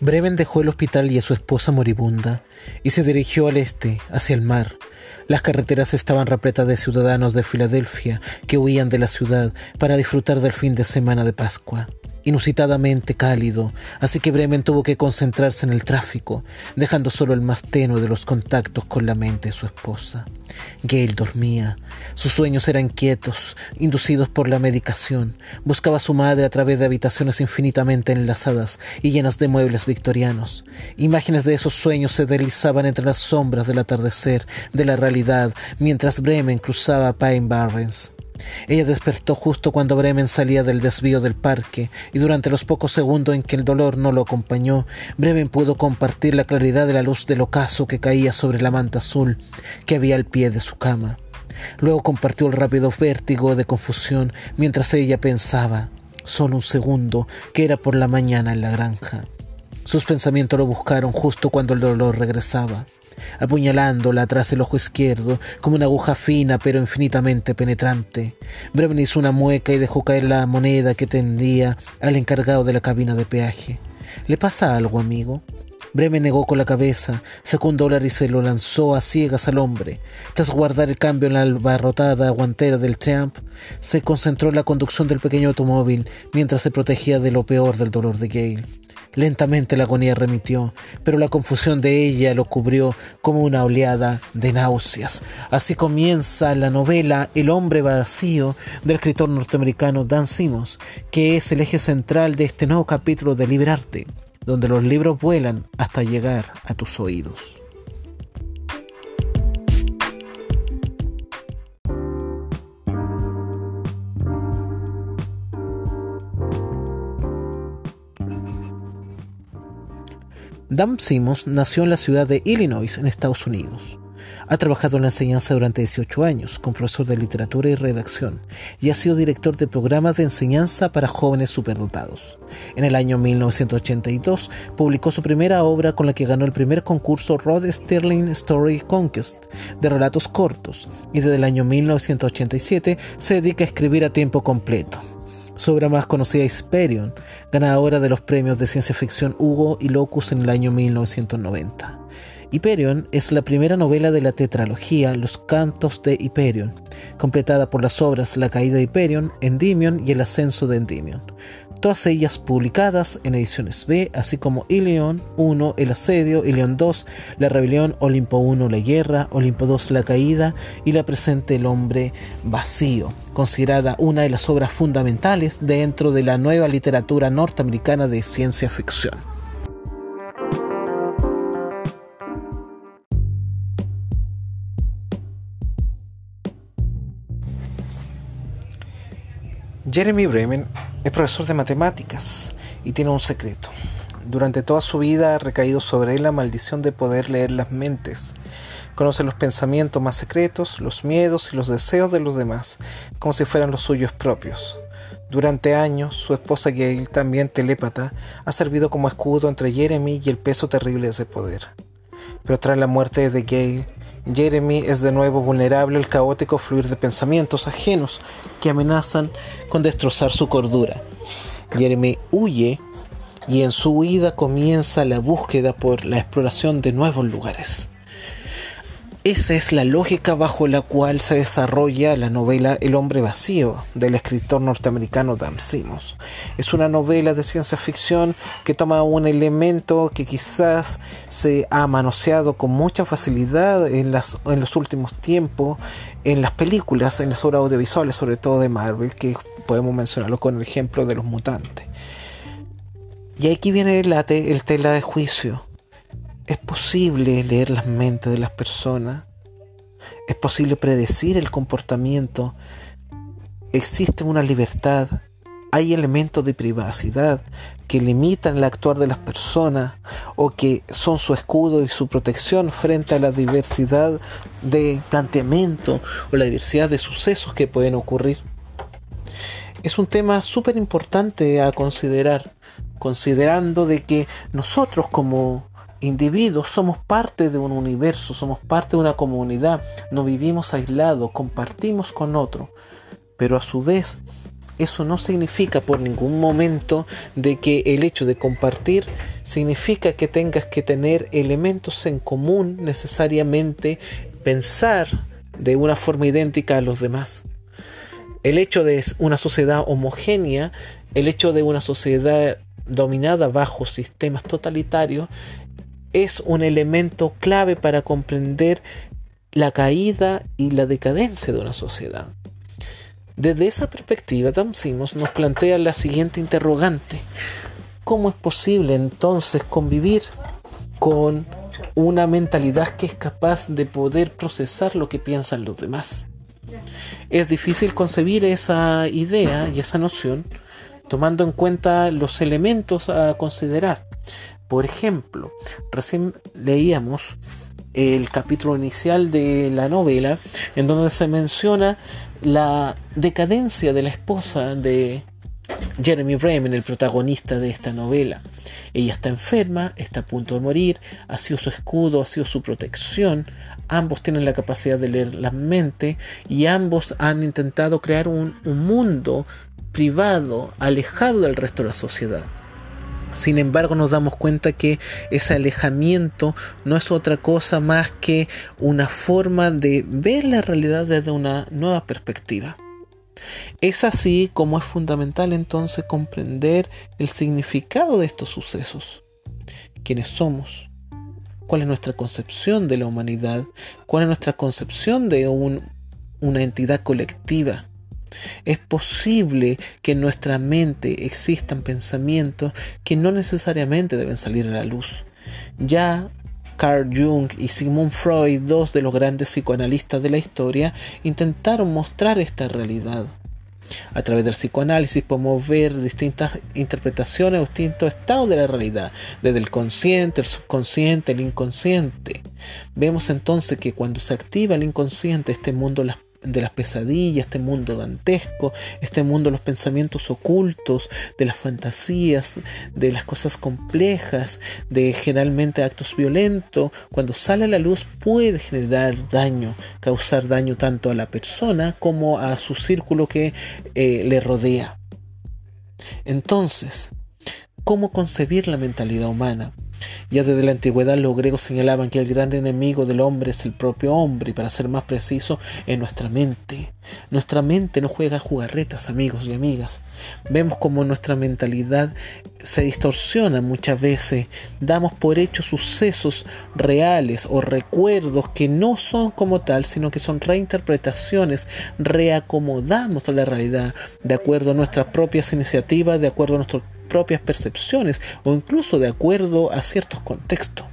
Bremen dejó el hospital y a su esposa moribunda y se dirigió al este, hacia el mar. Las carreteras estaban repletas de ciudadanos de Filadelfia que huían de la ciudad para disfrutar del fin de semana de Pascua inusitadamente cálido, así que Bremen tuvo que concentrarse en el tráfico, dejando solo el más tenue de los contactos con la mente de su esposa. Gail dormía. Sus sueños eran quietos, inducidos por la medicación. Buscaba a su madre a través de habitaciones infinitamente enlazadas y llenas de muebles victorianos. Imágenes de esos sueños se deslizaban entre las sombras del atardecer, de la realidad, mientras Bremen cruzaba Pine Barrens. Ella despertó justo cuando Bremen salía del desvío del parque, y durante los pocos segundos en que el dolor no lo acompañó, Bremen pudo compartir la claridad de la luz del ocaso que caía sobre la manta azul que había al pie de su cama. Luego compartió el rápido vértigo de confusión mientras ella pensaba, solo un segundo, que era por la mañana en la granja. Sus pensamientos lo buscaron justo cuando el dolor regresaba apuñalándola tras el ojo izquierdo como una aguja fina pero infinitamente penetrante. Bremen hizo una mueca y dejó caer la moneda que tendría al encargado de la cabina de peaje. ¿Le pasa algo, amigo? Bremen negó con la cabeza, sacó un dólar y se lo lanzó a ciegas al hombre. Tras guardar el cambio en la albarrotada guantera del Triumph, se concentró en la conducción del pequeño automóvil mientras se protegía de lo peor del dolor de Gale. Lentamente la agonía remitió, pero la confusión de ella lo cubrió como una oleada de náuseas. Así comienza la novela El hombre vacío del escritor norteamericano Dan Simmons, que es el eje central de este nuevo capítulo de Liberarte, donde los libros vuelan hasta llegar a tus oídos. Dan Simmons nació en la ciudad de Illinois, en Estados Unidos. Ha trabajado en la enseñanza durante 18 años como profesor de literatura y redacción y ha sido director de programas de enseñanza para jóvenes superdotados. En el año 1982 publicó su primera obra con la que ganó el primer concurso Rod Sterling Story Conquest de relatos cortos y desde el año 1987 se dedica a escribir a tiempo completo, su obra más conocida es ganadora de los premios de ciencia ficción Hugo y Locus en el año 1990. Hyperion es la primera novela de la tetralogía Los Cantos de Hyperion, completada por las obras La caída de Hyperion, Endymion y El ascenso de Endymion, todas ellas publicadas en ediciones B, así como Ilion 1, El asedio, Ilion 2, La rebelión, Olimpo 1, La guerra, Olimpo 2, La caída y la presente El hombre vacío, considerada una de las obras fundamentales dentro de la nueva literatura norteamericana de ciencia ficción. Jeremy Bremen es profesor de matemáticas y tiene un secreto. Durante toda su vida ha recaído sobre él la maldición de poder leer las mentes. Conoce los pensamientos más secretos, los miedos y los deseos de los demás, como si fueran los suyos propios. Durante años, su esposa Gail, también telépata, ha servido como escudo entre Jeremy y el peso terrible de ese poder. Pero tras la muerte de Gail, Jeremy es de nuevo vulnerable al caótico fluir de pensamientos ajenos que amenazan con destrozar su cordura. Jeremy huye y en su huida comienza la búsqueda por la exploración de nuevos lugares. Esa es la lógica bajo la cual se desarrolla la novela El hombre vacío del escritor norteamericano Dan Simmons. Es una novela de ciencia ficción que toma un elemento que quizás se ha manoseado con mucha facilidad en, los últimos tiempos en las películas, en las obras audiovisuales, sobre todo de Marvel, que podemos mencionarlo con el ejemplo de los mutantes. Y aquí viene el, el tela de juicio posible leer las mentes de las personas. Es posible predecir el comportamiento. Existe una libertad. Hay elementos de privacidad que limitan el actuar de las personas o que son su escudo y su protección frente a la diversidad de planteamiento o la diversidad de sucesos que pueden ocurrir. Es un tema súper importante a considerar, considerando de que nosotros como individuos somos parte de un universo, somos parte de una comunidad, no vivimos aislados, compartimos con otro, pero a su vez eso no significa por ningún momento de que el hecho de compartir significa que tengas que tener elementos en común necesariamente pensar de una forma idéntica a los demás. El hecho de una sociedad homogénea, el hecho de una sociedad dominada bajo sistemas totalitarios, es un elemento clave para comprender la caída y la decadencia de una sociedad. Desde esa perspectiva, Dan Simons nos plantea la siguiente interrogante. ¿Cómo es posible entonces convivir con una mentalidad que es capaz de poder procesar lo que piensan los demás? Es difícil concebir esa idea y esa noción tomando en cuenta los elementos a considerar. Por ejemplo, recién leíamos el capítulo inicial de la novela en donde se menciona la decadencia de la esposa de Jeremy Bremen, el protagonista de esta novela. Ella está enferma, está a punto de morir, ha sido su escudo, ha sido su protección. Ambos tienen la capacidad de leer la mente y ambos han intentado crear un, un mundo privado, alejado del resto de la sociedad. Sin embargo, nos damos cuenta que ese alejamiento no es otra cosa más que una forma de ver la realidad desde una nueva perspectiva. Es así como es fundamental entonces comprender el significado de estos sucesos. ¿Quiénes somos? ¿Cuál es nuestra concepción de la humanidad? ¿Cuál es nuestra concepción de una entidad colectiva? Es posible que en nuestra mente existan pensamientos que no necesariamente deben salir a la luz. Ya Carl Jung y Sigmund Freud, dos de los grandes psicoanalistas de la historia, intentaron mostrar esta realidad. A través del psicoanálisis podemos ver distintas interpretaciones distintos estados de la realidad, desde el consciente, el subconsciente, el inconsciente. Vemos entonces que cuando se activa el inconsciente, este mundo las de las pesadillas, este mundo dantesco, este mundo de los pensamientos ocultos, de las fantasías, de las cosas complejas, de generalmente actos violentos, cuando sale a la luz puede generar daño, causar daño tanto a la persona como a su círculo que eh, le rodea. Entonces, ¿cómo concebir la mentalidad humana? Ya desde la antigüedad los griegos señalaban que el gran enemigo del hombre es el propio hombre, y para ser más preciso, en nuestra mente. Nuestra mente no juega jugarretas, amigos y amigas. Vemos como nuestra mentalidad se distorsiona muchas veces. Damos por hecho sucesos reales o recuerdos que no son como tal, sino que son reinterpretaciones. Reacomodamos la realidad de acuerdo a nuestras propias iniciativas, de acuerdo a nuestros propias percepciones o incluso de acuerdo a ciertos contextos.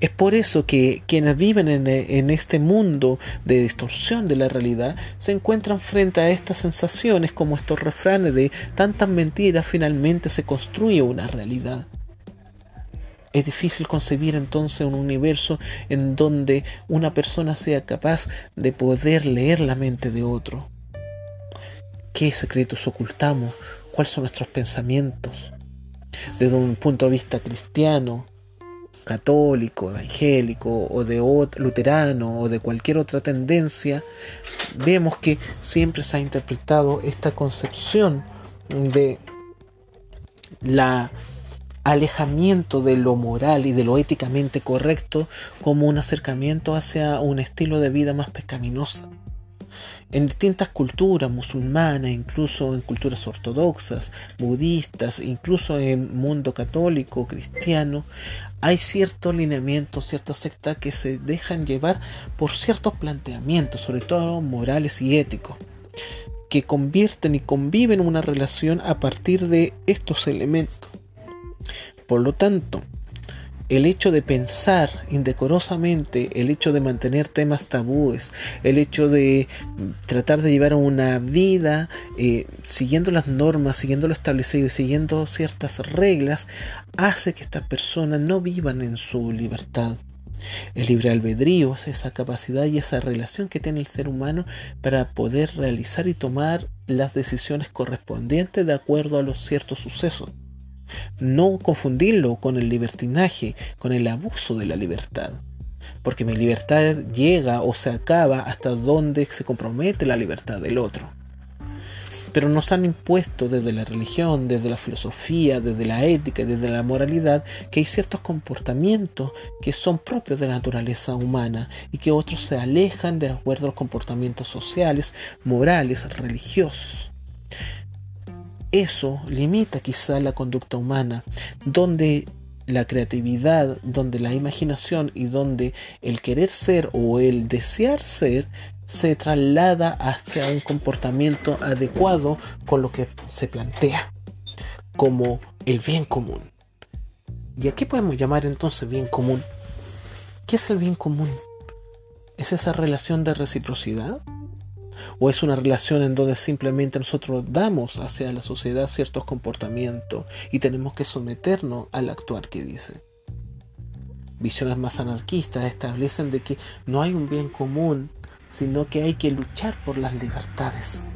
Es por eso que quienes viven en, este mundo de distorsión de la realidad se encuentran frente a estas sensaciones como estos refranes de tantas mentiras finalmente se construye una realidad. Es difícil concebir entonces un universo en donde una persona sea capaz de poder leer la mente de otro. ¿Qué secretos ocultamos? Cuáles son nuestros pensamientos desde un punto de vista cristiano, católico, evangélico o de luterano o de cualquier otra tendencia, vemos que siempre se ha interpretado esta concepción de la alejamiento de lo moral y de lo éticamente correcto como un acercamiento hacia un estilo de vida más pecaminoso en distintas culturas musulmanas, incluso en culturas ortodoxas, budistas, incluso en mundo católico, cristiano, hay ciertos lineamientos, ciertas sectas que se dejan llevar por ciertos planteamientos, sobre todo morales y éticos, que convierten y conviven una relación a partir de estos elementos. Por lo tanto, el hecho de pensar indecorosamente, el hecho de mantener temas tabúes, el hecho de tratar de llevar una vida eh, siguiendo las normas, siguiendo lo establecido y siguiendo ciertas reglas, hace que estas personas no vivan en su libertad. El libre albedrío es esa capacidad y esa relación que tiene el ser humano para poder realizar y tomar las decisiones correspondientes de acuerdo a los ciertos sucesos. No confundirlo con el libertinaje, con el abuso de la libertad. Porque mi libertad llega o se acaba hasta donde se compromete la libertad del otro. pero nos han impuesto desde la religión, desde la filosofía, desde la ética, desde la moralidad, que hay ciertos comportamientos que son propios de la naturaleza humana y que otros se alejan de acuerdo a los comportamientos sociales, morales, religiosos. Eso limita quizá la conducta humana, donde la creatividad, donde la imaginación y donde el querer ser o el desear ser se traslada hacia un comportamiento adecuado con lo que se plantea como el bien común. ¿Y a qué podemos llamar entonces bien común? ¿Qué es el bien común? ¿Es esa relación de reciprocidad? ¿O es una relación en donde simplemente nosotros damos hacia la sociedad ciertos comportamientos y tenemos que someternos al actuar que dice? Visiones más anarquistas establecen de que no hay un bien común sino que hay que luchar por las libertades.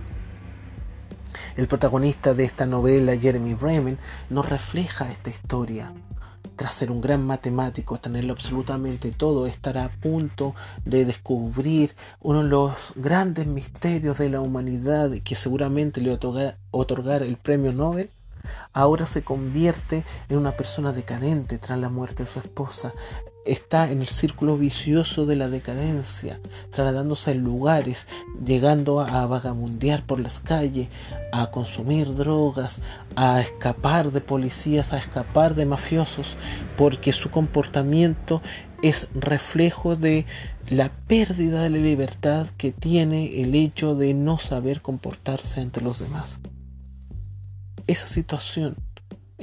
El protagonista de esta novela, Jeremy Bremen, nos refleja esta historia. Tras ser un gran matemático, tenerlo absolutamente todo, estar a punto de descubrir uno de los grandes misterios de la humanidad que seguramente le otorga, otorgar el premio Nobel, ahora se convierte en una persona decadente tras la muerte de su esposa, está en el círculo vicioso de la decadencia, trasladándose a lugares, llegando a vagabundear por las calles, a consumir drogas, a escapar de policías, a escapar de mafiosos, porque su comportamiento es reflejo de la pérdida de la libertad que tiene el hecho de no saber comportarse ante los demás. Esa situación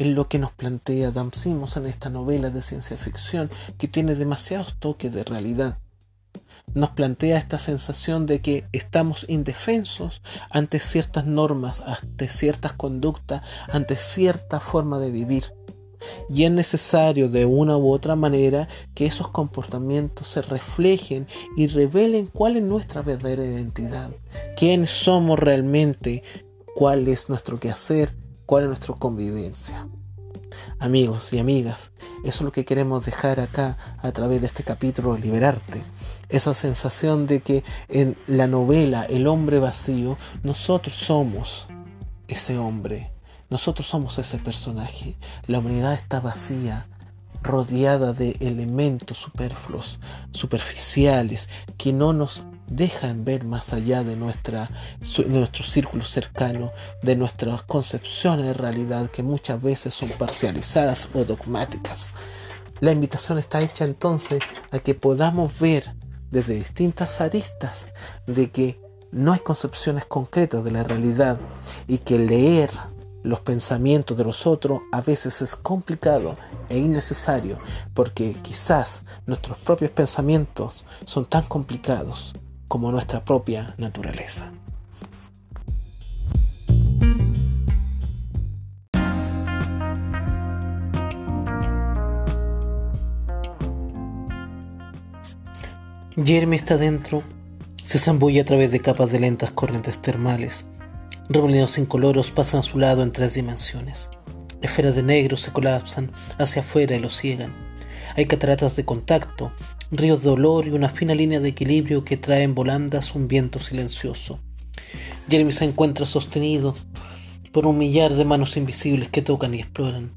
en lo que nos plantea Adam Simmons en esta novela de ciencia ficción que tiene demasiados toques de realidad. Nos plantea esta sensación de que estamos indefensos ante ciertas normas, ante ciertas conductas, ante cierta forma de vivir. Y es necesario de una u otra manera que esos comportamientos se reflejen y revelen cuál es nuestra verdadera identidad, quiénes somos realmente, cuál es nuestro quehacer, cuál es nuestra convivencia. Amigos y amigas, eso es lo que queremos dejar acá a través de este capítulo Liberarte. Esa sensación de que en la novela El hombre vacío, nosotros somos ese hombre, nosotros somos ese personaje. La humanidad está vacía, rodeada de elementos superfluos, superficiales, que no nos dejan ver más allá de, nuestra, nuestro círculo cercano, de nuestras concepciones de realidad que muchas veces son parcializadas o dogmáticas. La invitación está hecha entonces a que podamos ver desde distintas aristas de que no hay concepciones concretas de la realidad y que leer los pensamientos de los otros a veces es complicado e innecesario porque quizás nuestros propios pensamientos son tan complicados como nuestra propia naturaleza. Jeremy está dentro, se zambulle a través de capas de lentas corrientes termales Remolinos incoloros pasan a su lado en tres dimensiones. Esferas de negro se colapsan hacia afuera y lo ciegan. Hay cataratas de contacto, ríos de olor y una fina línea de equilibrio que traen volandas un viento silencioso. Jeremy se encuentra sostenido por un millar de manos invisibles que tocan y exploran.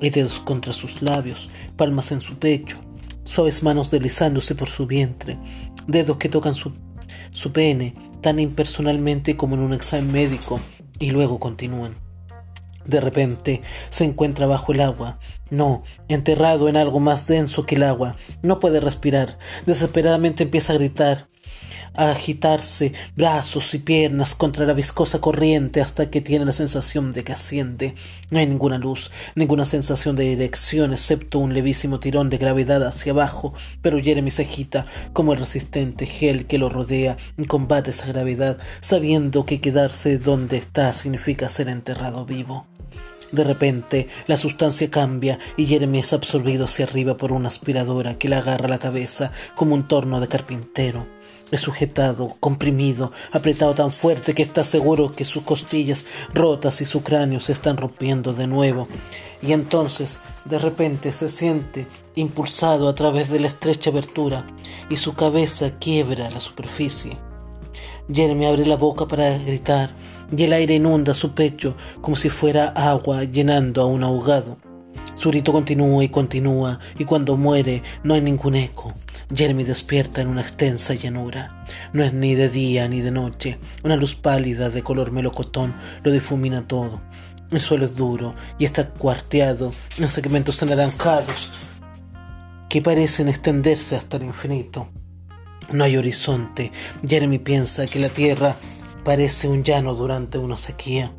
Hay dedos contra sus labios, palmas en su pecho, suaves manos deslizándose por su vientre, dedos que tocan su pene, tan impersonalmente como en un examen médico, y luego continúan. De repente se encuentra bajo el agua, no, enterrado en algo más denso que el agua, no puede respirar, desesperadamente empieza a gritar, a agitarse brazos y piernas contra la viscosa corriente hasta que tiene la sensación de que asciende. No hay ninguna luz, ninguna sensación de dirección excepto un levísimo tirón de gravedad hacia abajo, pero Jeremy se agita como el resistente gel que lo rodea y combate esa gravedad, sabiendo que quedarse donde está significa ser enterrado vivo. De repente, la sustancia cambia y Jeremy es absorbido hacia arriba por una aspiradora que le agarra la cabeza como un torno de carpintero. Es sujetado, comprimido, apretado tan fuerte que está seguro que sus costillas rotas y su cráneo se están rompiendo de nuevo. Y entonces, de repente, se siente impulsado a través de la estrecha abertura y su cabeza quiebra la superficie. Jeremy abre la boca para gritar, y el aire inunda su pecho como si fuera agua llenando a un ahogado. Su grito continúa y continúa, y cuando muere no hay ningún eco. Jeremy despierta en una extensa llanura. No es ni de día ni de noche. Una luz pálida de color melocotón lo difumina todo. El suelo es duro y está cuarteado en segmentos anaranjados que parecen extenderse hasta el infinito. No hay horizonte. Jeremy piensa que la tierra parece un llano durante una sequía.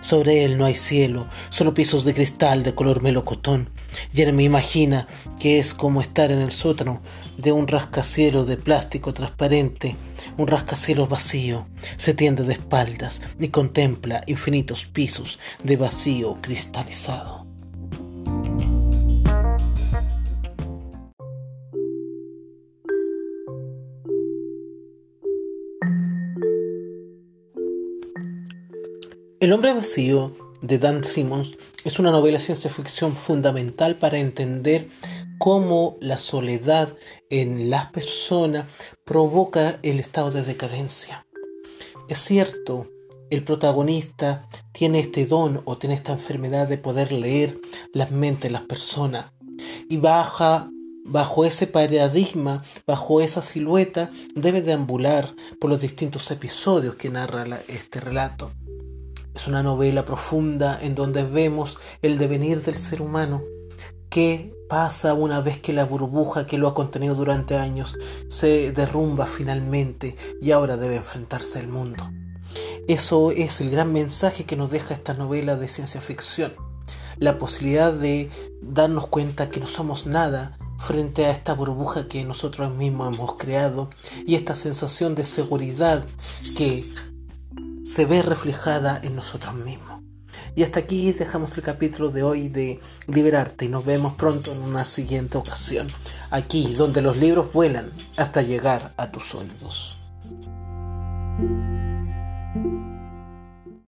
Sobre él no hay cielo, solo pisos de cristal de color melocotón. Jeremy imagina que es como estar en el sótano de un rascacielos de plástico transparente, un rascacielos vacío. Se tiende de espaldas y contempla infinitos pisos de vacío cristalizado. El hombre vacío de Dan Simmons es una novela ciencia ficción fundamental para entender cómo la soledad en las personas provoca el estado de decadencia. Es cierto, el protagonista tiene este don o tiene esta enfermedad de poder leer las mentes de las personas y bajo ese paradigma, bajo esa silueta, debe deambular por los distintos episodios que narra este relato. Es una novela profunda en donde vemos el devenir del ser humano que pasa una vez que la burbuja que lo ha contenido durante años se derrumba finalmente y ahora debe enfrentarse al mundo. Eso es el gran mensaje que nos deja esta novela de ciencia ficción. La posibilidad de darnos cuenta que no somos nada frente a esta burbuja que nosotros mismos hemos creado y esta sensación de seguridad que se ve reflejada en nosotros mismos. Y hasta aquí dejamos el capítulo de hoy de Liberarte y nos vemos pronto en una siguiente ocasión, aquí donde los libros vuelan hasta llegar a tus oídos.